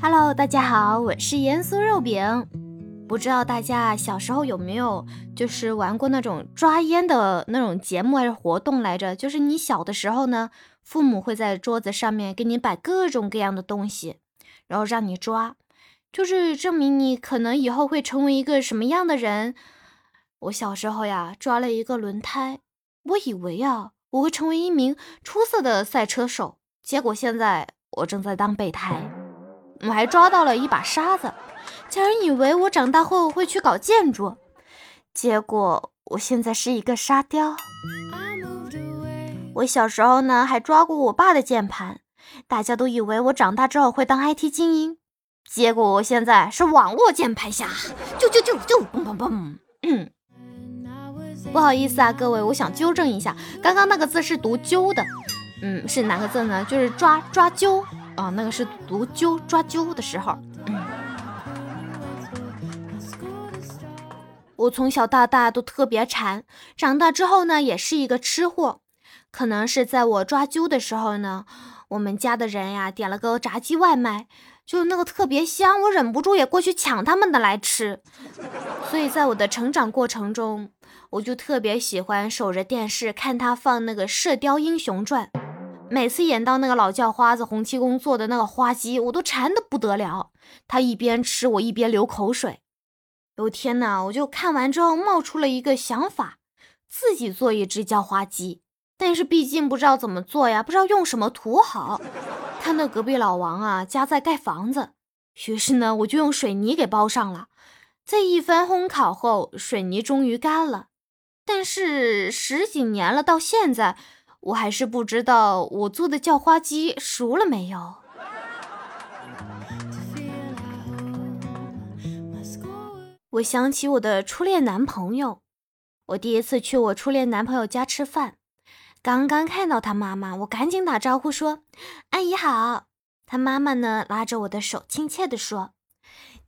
Hello，大家好，我是盐酥肉饼。不知道大家小时候有没有就是玩过那种抓烟的那种节目还是活动来着？就是你小的时候呢，父母会在桌子上面给你摆各种各样的东西，然后让你抓，就是证明你可能以后会成为一个什么样的人。我小时候呀，抓了一个轮胎，我以为啊，我会成为一名出色的赛车手，结果现在我正在当备胎。我还抓到了一把沙子，家人以为我长大后会去搞建筑，结果我现在是一个沙雕。我小时候呢，还抓过我爸的键盘，大家都以为我长大之后会当 IT 精英，结果我现在是网络键盘侠，就就就就嘣嘣嘣。嗯，不好意思啊，各位，我想纠正一下，刚刚那个字是读揪的，嗯，是哪个字呢？就是抓抓阄。啊，那个是读阄抓阄的时候。我从小到大都特别馋，长大之后呢，也是一个吃货。可能是在我抓阄的时候呢，我们家的人呀点了个炸鸡外卖，就那个特别香，我忍不住也过去抢他们的来吃。所以在我的成长过程中，我就特别喜欢守着电视看他放那个《射雕英雄传》。每次演到那个老叫花子洪七公做的那个花鸡，我都馋得不得了。他一边吃，我一边流口水。有天呐，我就看完之后冒出了一个想法，自己做一只叫花鸡。但是毕竟不知道怎么做呀，不知道用什么土好。看到隔壁老王啊家在盖房子，于是呢，我就用水泥给包上了。在一番烘烤后，水泥终于干了。但是十几年了，到现在。我还是不知道我做的叫花鸡熟了没有。我想起我的初恋男朋友，我第一次去我初恋男朋友家吃饭，刚刚看到他妈妈，我赶紧打招呼说：“阿姨好。”他妈妈呢拉着我的手，亲切地说：“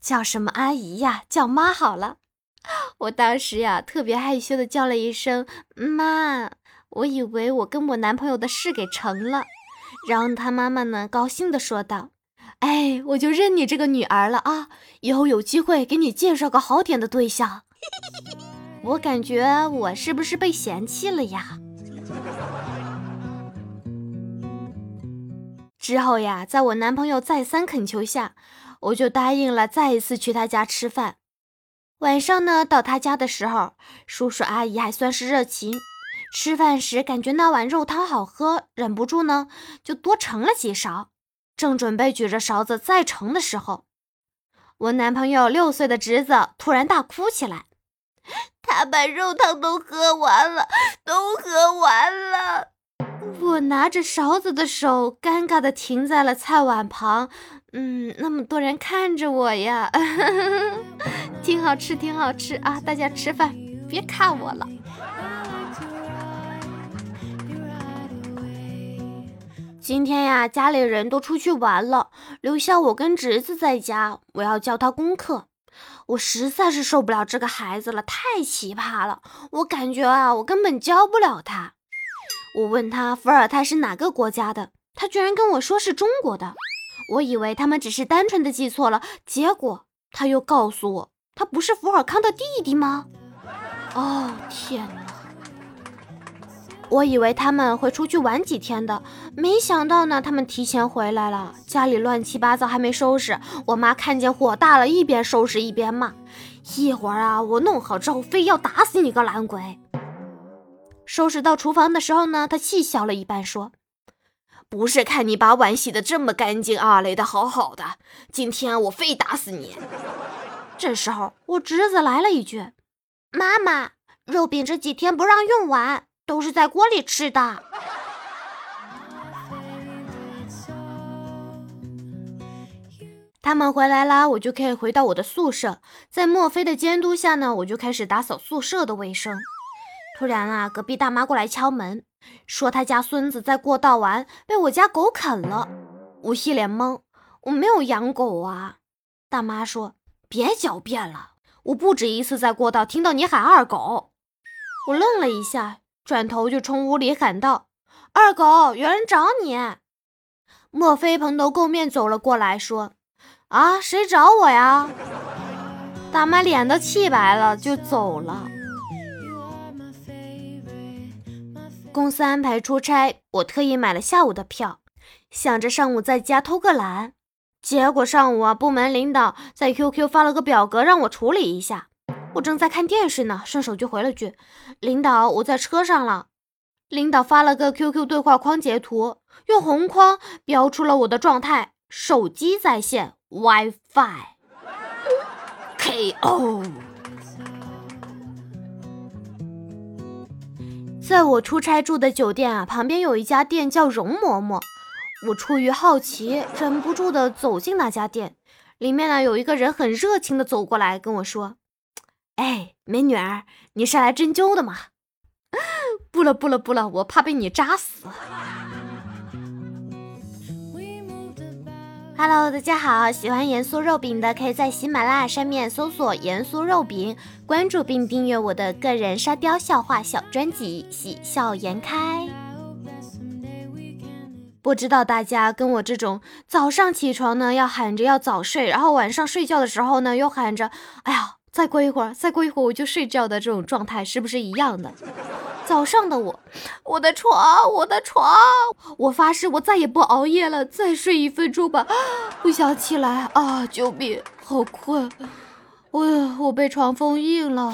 叫什么阿姨呀？叫妈好了。”我当时呀特别害羞的叫了一声妈。我以为我跟我男朋友的事给成了，然后他妈妈呢高兴的说道：“哎，我就认你这个女儿了啊！以后有机会给你介绍个好点的对象。”我感觉我是不是被嫌弃了呀？之后呀，在我男朋友再三恳求下，我就答应了再一次去他家吃饭。晚上呢，到他家的时候，叔叔阿姨还算是热情。吃饭时感觉那碗肉汤好喝，忍不住呢就多盛了几勺。正准备举着勺子再盛的时候，我男朋友六岁的侄子突然大哭起来，他把肉汤都喝完了，都喝完了。我拿着勺子的手尴尬的停在了菜碗旁，嗯，那么多人看着我呀，挺好吃，挺好吃啊！大家吃饭别看我了。今天呀，家里人都出去玩了，留下我跟侄子在家。我要教他功课，我实在是受不了这个孩子了，太奇葩了。我感觉啊，我根本教不了他。我问他伏尔泰是哪个国家的，他居然跟我说是中国的。我以为他们只是单纯的记错了，结果他又告诉我，他不是福尔康的弟弟吗？哦，天哪！我以为他们会出去玩几天的，没想到呢，他们提前回来了。家里乱七八糟，还没收拾。我妈看见火大了，一边收拾一边骂：“一会儿啊，我弄好之后，非要打死你个懒鬼！”收拾到厨房的时候呢，她气消了一半，说：“不是看你把碗洗得这么干净啊，垒得好好的，今天我非打死你。”这时候，我侄子来了一句：“妈妈，肉饼这几天不让用碗。”都是在锅里吃的。他们回来啦，我就可以回到我的宿舍。在墨菲的监督下呢，我就开始打扫宿舍的卫生。突然啊，隔壁大妈过来敲门，说她家孙子在过道玩，被我家狗啃了。我一脸懵，我没有养狗啊。大妈说：“别狡辩了，我不止一次在过道听到你喊二狗。”我愣了一下。转头就冲屋里喊道：“二狗，有人找你。”莫非蓬头垢面走了过来，说：“啊，谁找我呀？大妈脸都气白了，就走了。公司安排出差，我特意买了下午的票，想着上午在家偷个懒。结果上午啊，部门领导在 QQ 发了个表格让我处理一下。我正在看电视呢，顺手就回了句：“领导，我在车上了。”领导发了个 QQ 对话框截图，用红框标出了我的状态：手机在线，WiFi。KO。在我出差住的酒店啊，旁边有一家店叫容嬷嬷。我出于好奇，忍不住的走进那家店。里面呢，有一个人很热情的走过来跟我说：“哎，美女儿，你是来针灸的吗？”“ 不了不了不了，我怕被你扎死。” Hello，大家好，喜欢盐酥肉饼的可以在喜马拉雅上面搜索“盐酥肉饼”，关注并订阅我的个人沙雕笑话小专辑《喜笑颜开》。不知道大家跟我这种早上起床呢要喊着要早睡，然后晚上睡觉的时候呢又喊着“哎呀，再过一会儿，再过一会儿我就睡觉”的这种状态是不是一样的？早上的我，我的床，我的床，我发誓我再也不熬夜了，再睡一分钟吧，不想起来啊！救命，好困，我我被床封印了。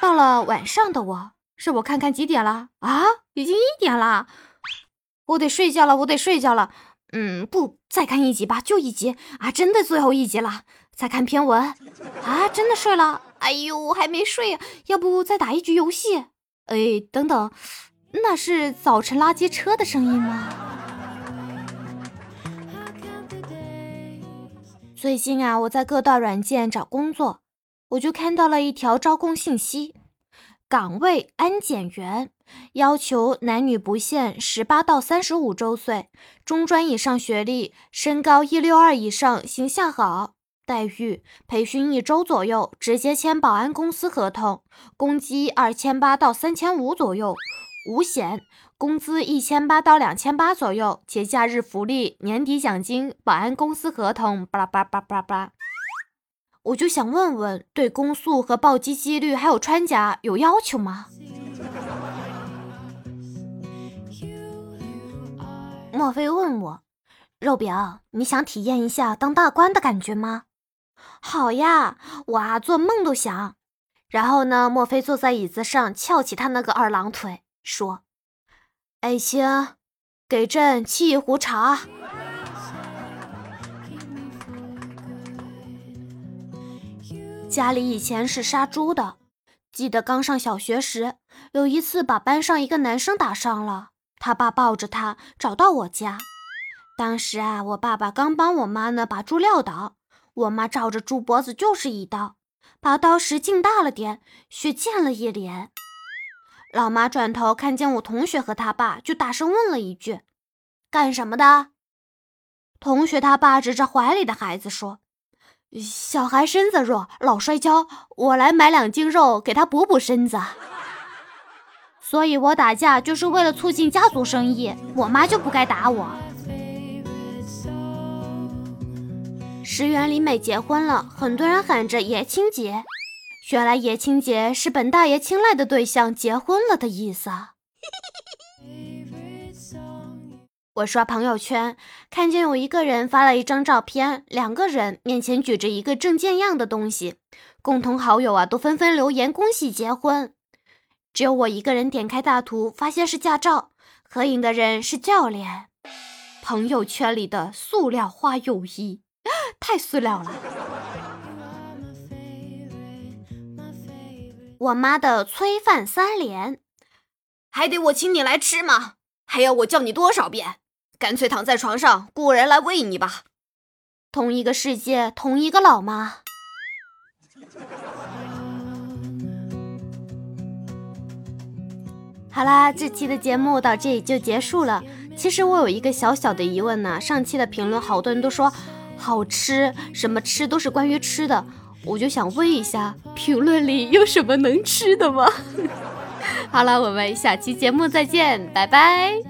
到了晚上的我，是我看看几点了啊？已经一点了，我得睡觉了，我得睡觉了。嗯，不，再看一集吧，就一集啊！真的最后一集了，再看篇文啊！真的睡了，哎呦，还没睡呀，要不再打一局游戏？哎，等等，那是早晨垃圾车的声音吗？最近啊，我在各大软件找工作，我就看到了一条招工信息：岗位安检员，要求男女不限，十八到三十五周岁，中专以上学历，身高一六二以上，形象好。待遇：培训一周左右，直接签保安公司合同，工资二千八到三千五左右，五险，工资一千八到两千八左右，节假日福利，年底奖金，保安公司合同，巴拉巴拉巴拉巴。我就想问问，对攻速和暴击几率还有穿甲有要求吗？莫非问我，肉饼，你想体验一下当大官的感觉吗？好呀，我啊做梦都想。然后呢，莫非坐在椅子上，翘起他那个二郎腿，说：“爱卿，给朕沏一壶茶。”家里以前是杀猪的，记得刚上小学时，有一次把班上一个男生打伤了，他爸抱着他找到我家。当时啊，我爸爸刚帮我妈呢把猪撂倒。我妈照着猪脖子就是一刀，拔刀时劲大了点，血溅了一脸。老妈转头看见我同学和他爸，就大声问了一句：“干什么的？”同学他爸指着怀里的孩子说：“小孩身子弱，老摔跤，我来买两斤肉给他补补身子。所以我打架就是为了促进家族生意，我妈就不该打我。”石原里美结婚了，很多人喊着爷青结，原来爷青结是本大爷青睐的对象结婚了的意思。我刷朋友圈，看见有一个人发了一张照片，两个人面前举着一个证件样的东西，共同好友啊都纷纷留言恭喜结婚，只有我一个人点开大图，发现是驾照，合影的人是教练。朋友圈里的塑料花友谊。太塑料了！我妈的催饭三连，还得我请你来吃吗？还要我叫你多少遍？干脆躺在床上，雇人来喂你吧。同一个世界，同一个老妈。好啦，这期的节目到这里就结束了。其实我有一个小小的疑问呢，上期的评论好多人都说。好吃，什么吃都是关于吃的，我就想问一下，评论里有什么能吃的吗？好了，我们下期节目再见，拜拜。